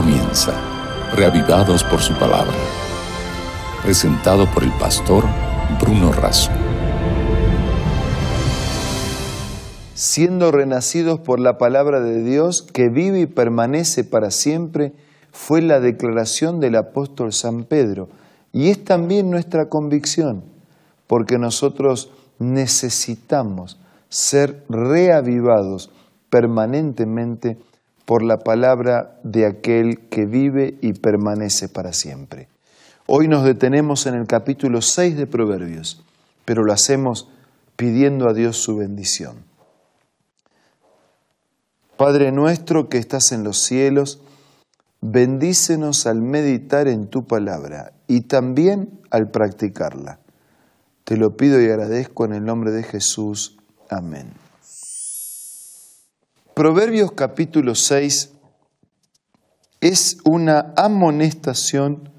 comienza, reavivados por su palabra. Presentado por el pastor Bruno Razo. Siendo renacidos por la palabra de Dios que vive y permanece para siempre, fue la declaración del apóstol San Pedro. Y es también nuestra convicción, porque nosotros necesitamos ser reavivados permanentemente por la palabra de aquel que vive y permanece para siempre. Hoy nos detenemos en el capítulo 6 de Proverbios, pero lo hacemos pidiendo a Dios su bendición. Padre nuestro que estás en los cielos, bendícenos al meditar en tu palabra y también al practicarla. Te lo pido y agradezco en el nombre de Jesús. Amén. Proverbios capítulo 6 es una amonestación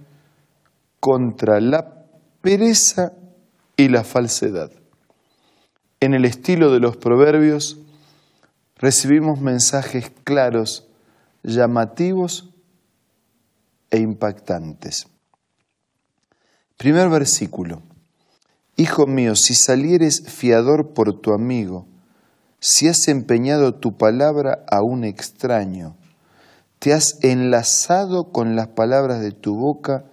contra la pereza y la falsedad. En el estilo de los proverbios recibimos mensajes claros, llamativos e impactantes. Primer versículo. Hijo mío, si salieres fiador por tu amigo, si has empeñado tu palabra a un extraño, te has enlazado con las palabras de tu boca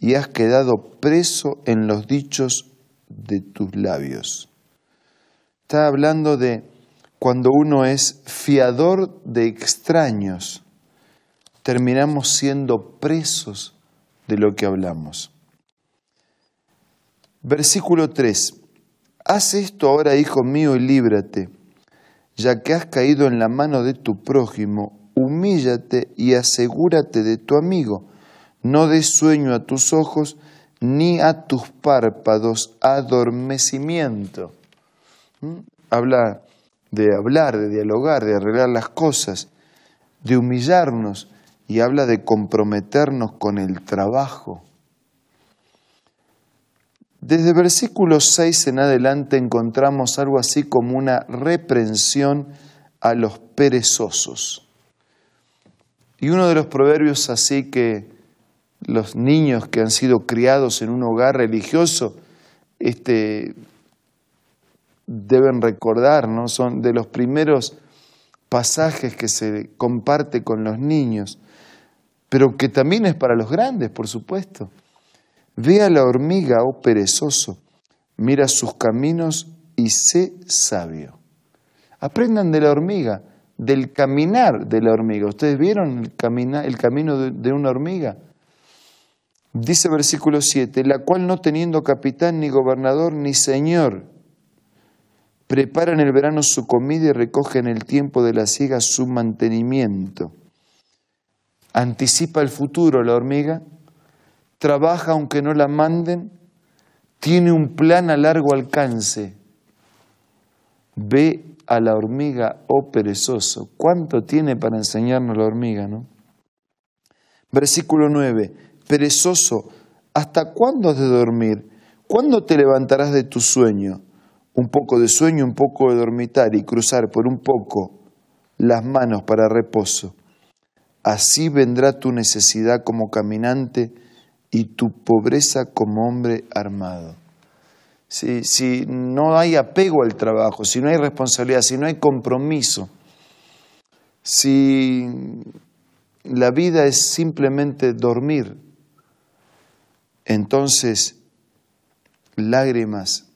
y has quedado preso en los dichos de tus labios. Está hablando de cuando uno es fiador de extraños, terminamos siendo presos de lo que hablamos. Versículo 3. Haz esto ahora, hijo mío, y líbrate ya que has caído en la mano de tu prójimo, humíllate y asegúrate de tu amigo. No des sueño a tus ojos ni a tus párpados adormecimiento. ¿Mm? Habla de hablar, de dialogar, de arreglar las cosas, de humillarnos y habla de comprometernos con el trabajo. Desde versículo 6 en adelante encontramos algo así como una reprensión a los perezosos. Y uno de los proverbios así que los niños que han sido criados en un hogar religioso este, deben recordar, ¿no? Son de los primeros pasajes que se comparte con los niños, pero que también es para los grandes, por supuesto. Ve a la hormiga, oh perezoso, mira sus caminos y sé sabio. Aprendan de la hormiga, del caminar de la hormiga. ¿Ustedes vieron el, el camino de, una hormiga? Dice versículo 7, la cual no teniendo capitán, ni gobernador, ni señor, prepara en el verano su comida y recoge en el tiempo de la siega su mantenimiento. Anticipa el futuro la hormiga, trabaja aunque no la manden, tiene un plan a largo alcance. Ve a la hormiga, oh perezoso. ¿Cuánto tiene para enseñarnos la hormiga, no? Versículo 9. Perezoso, ¿hasta cuándo has de dormir? ¿Cuándo te levantarás de tu sueño? Un poco de sueño, un poco de dormitar y cruzar por un poco las manos para reposo. Así vendrá tu necesidad como caminante y tu pobreza como hombre armado. Si, si no hay apego al trabajo, si no hay responsabilidad, si no hay compromiso, si la vida es simplemente dormir, entonces lágrimas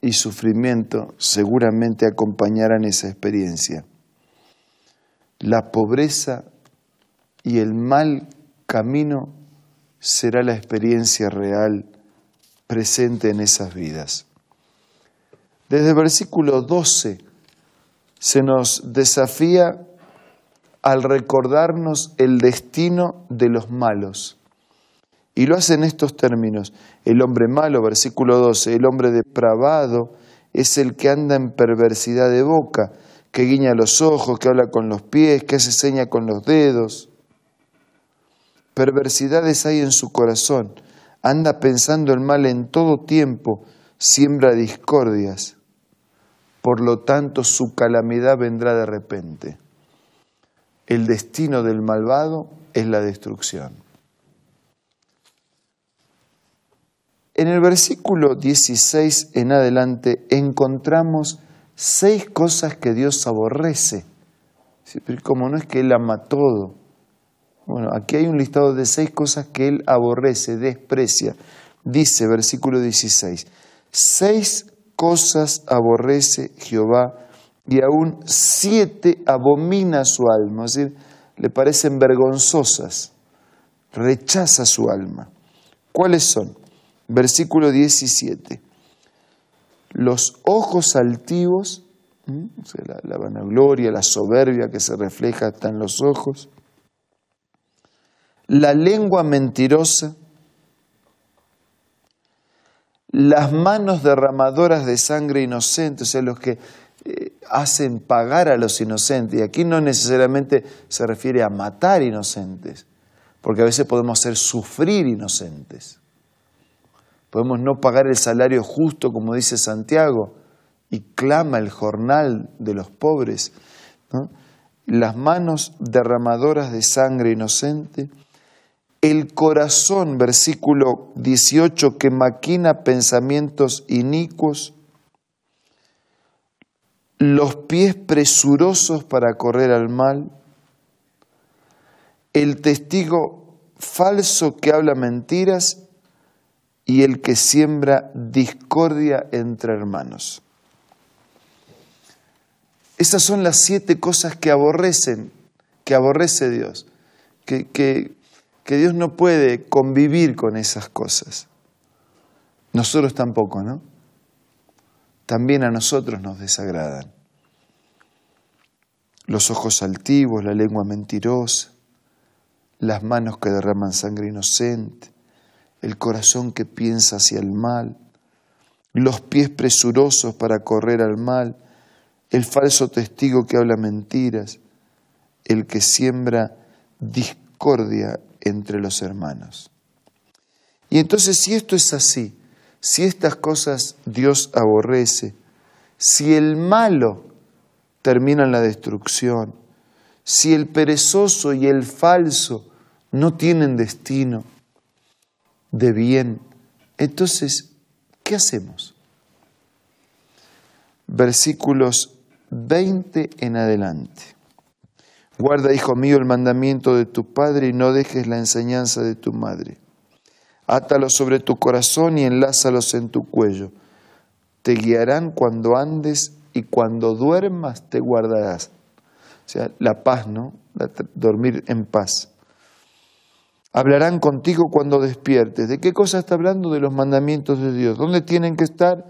y sufrimiento seguramente acompañarán esa experiencia. La pobreza y el mal camino será la experiencia real presente en esas vidas. Desde el versículo 12 se nos desafía al recordarnos el destino de los malos. Y lo hace en estos términos. El hombre malo, versículo 12, el hombre depravado es el que anda en perversidad de boca, que guiña los ojos, que habla con los pies, que hace seña con los dedos perversidades hay en su corazón, anda pensando el mal en todo tiempo, siembra discordias, por lo tanto su calamidad vendrá de repente. el destino del malvado es la destrucción. En el versículo 16 en adelante encontramos seis cosas que Dios aborrece. Como no es que Él ama todo. Bueno, aquí hay un listado de seis cosas que Él aborrece, desprecia. Dice, versículo 16, seis cosas aborrece Jehová y aún siete abomina su alma, es decir, le parecen vergonzosas, rechaza su alma. ¿Cuáles son? Versículo 17. Los ojos altivos, la, la, vanagloria, la soberbia que se refleja hasta en los ojos, la lengua mentirosa, las manos derramadoras de sangre inocente, o sea, los que eh, hacen pagar a los inocentes. Y aquí no necesariamente se refiere a matar inocentes, porque a veces podemos hacer sufrir inocentes. Podemos no pagar el salario justo, como dice Santiago, y clama el jornal de los pobres. Las manos derramadoras de sangre inocente, el corazón, versículo 18, que maquina pensamientos inicuos, los pies presurosos para correr al mal, el testigo falso que habla mentiras y el que siembra discordia entre hermanos. Esas son las siete cosas que aborrecen, que aborrece Dios, que, que, que Dios no puede convivir con esas cosas. Nosotros tampoco, ¿no? También a nosotros nos desagradan. Los ojos altivos, la lengua mentirosa, las manos que derraman sangre inocente, el corazón que piensa hacia el mal, los pies presurosos para correr al mal, el falso testigo que habla mentiras, el que siembra discordia entre los hermanos. Y entonces si esto es así, si estas cosas Dios aborrece, si el malo termina en la destrucción, si el perezoso y el falso no tienen destino de bien, entonces, ¿qué hacemos? Versículos 20 en adelante. Guarda, hijo mío, el mandamiento de tu padre y no dejes la enseñanza de tu madre. Átalos sobre tu corazón y enlázalos en tu cuello. Te guiarán cuando andes y cuando duermas te guardarás. O sea, la paz, ¿no? dormir en paz. Hablarán contigo cuando despiertes. ¿De qué cosa está hablando? De los mandamientos de Dios. ¿Dónde tienen que estar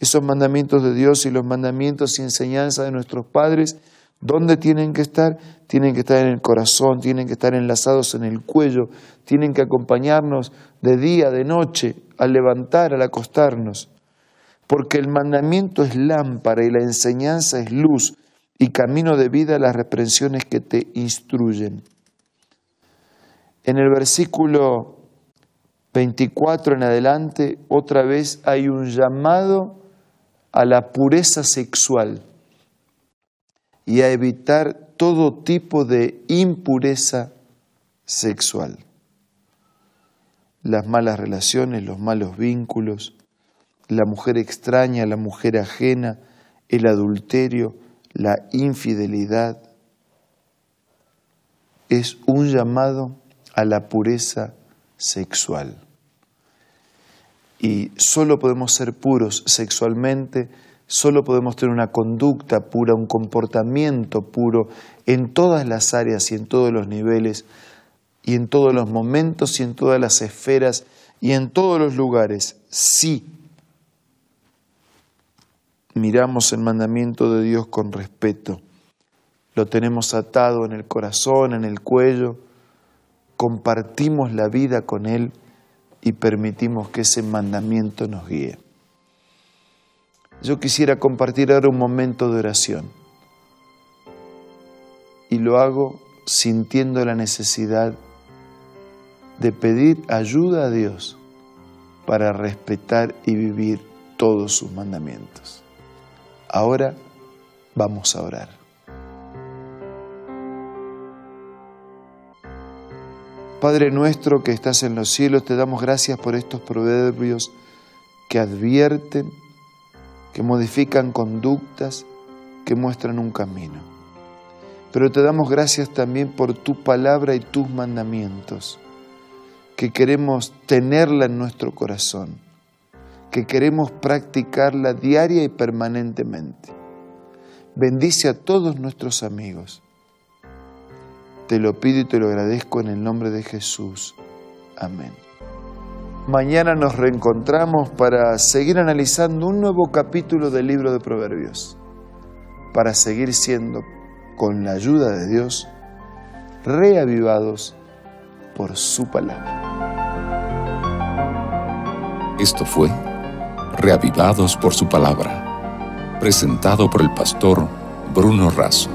esos mandamientos de Dios y los mandamientos y enseñanza de nuestros padres? ¿Dónde tienen que estar? Tienen que estar en el corazón, tienen que estar enlazados en el cuello, tienen que acompañarnos de día, de noche, al levantar, al acostarnos. Porque el mandamiento es lámpara y la enseñanza es luz y camino de vida las reprensiones que te instruyen. En el versículo 24 en adelante, otra vez hay un llamado a la pureza sexual y a evitar todo tipo de impureza sexual. Las malas relaciones, los malos vínculos, la mujer extraña, la mujer ajena, el adulterio, la infidelidad, es un llamado a la pureza sexual. Y solo podemos ser puros sexualmente Solo podemos tener una conducta pura, un comportamiento puro en todas las áreas y en todos los niveles y en todos los momentos y en todas las esferas y en todos los lugares. Sí, miramos el mandamiento de Dios con respeto, lo tenemos atado en el corazón, en el cuello, compartimos la vida con Él y permitimos que ese mandamiento nos guíe. Yo quisiera compartir ahora un momento de oración y lo hago sintiendo la necesidad de pedir ayuda a Dios para respetar y vivir todos sus mandamientos. Ahora vamos a orar. Padre nuestro que estás en los cielos, te damos gracias por estos proverbios que advierten, que modifican conductas, que muestran un camino. Pero te damos gracias también por tu palabra y tus mandamientos, que queremos tenerla en nuestro corazón, que queremos practicarla diaria y permanentemente. Bendice a todos nuestros amigos. Te lo pido y te lo agradezco en el nombre de Jesús. Amén. Mañana nos reencontramos para seguir analizando un nuevo capítulo del libro de Proverbios, para seguir siendo, con la ayuda de Dios, reavivados por su palabra. Esto fue Reavivados por su palabra, presentado por el pastor Bruno Razo.